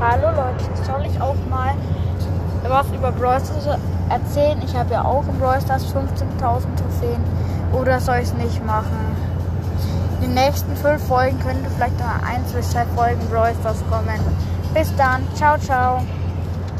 Hallo Leute, soll ich auch mal was über Brawl Stars erzählen? Ich habe ja auch in Brawl Stars 15.000 Trophäen. Oder soll ich es nicht machen? In den nächsten fünf Folgen könnte vielleicht noch ein, zwei Folgen Brawl Stars kommen. Bis dann. Ciao, ciao.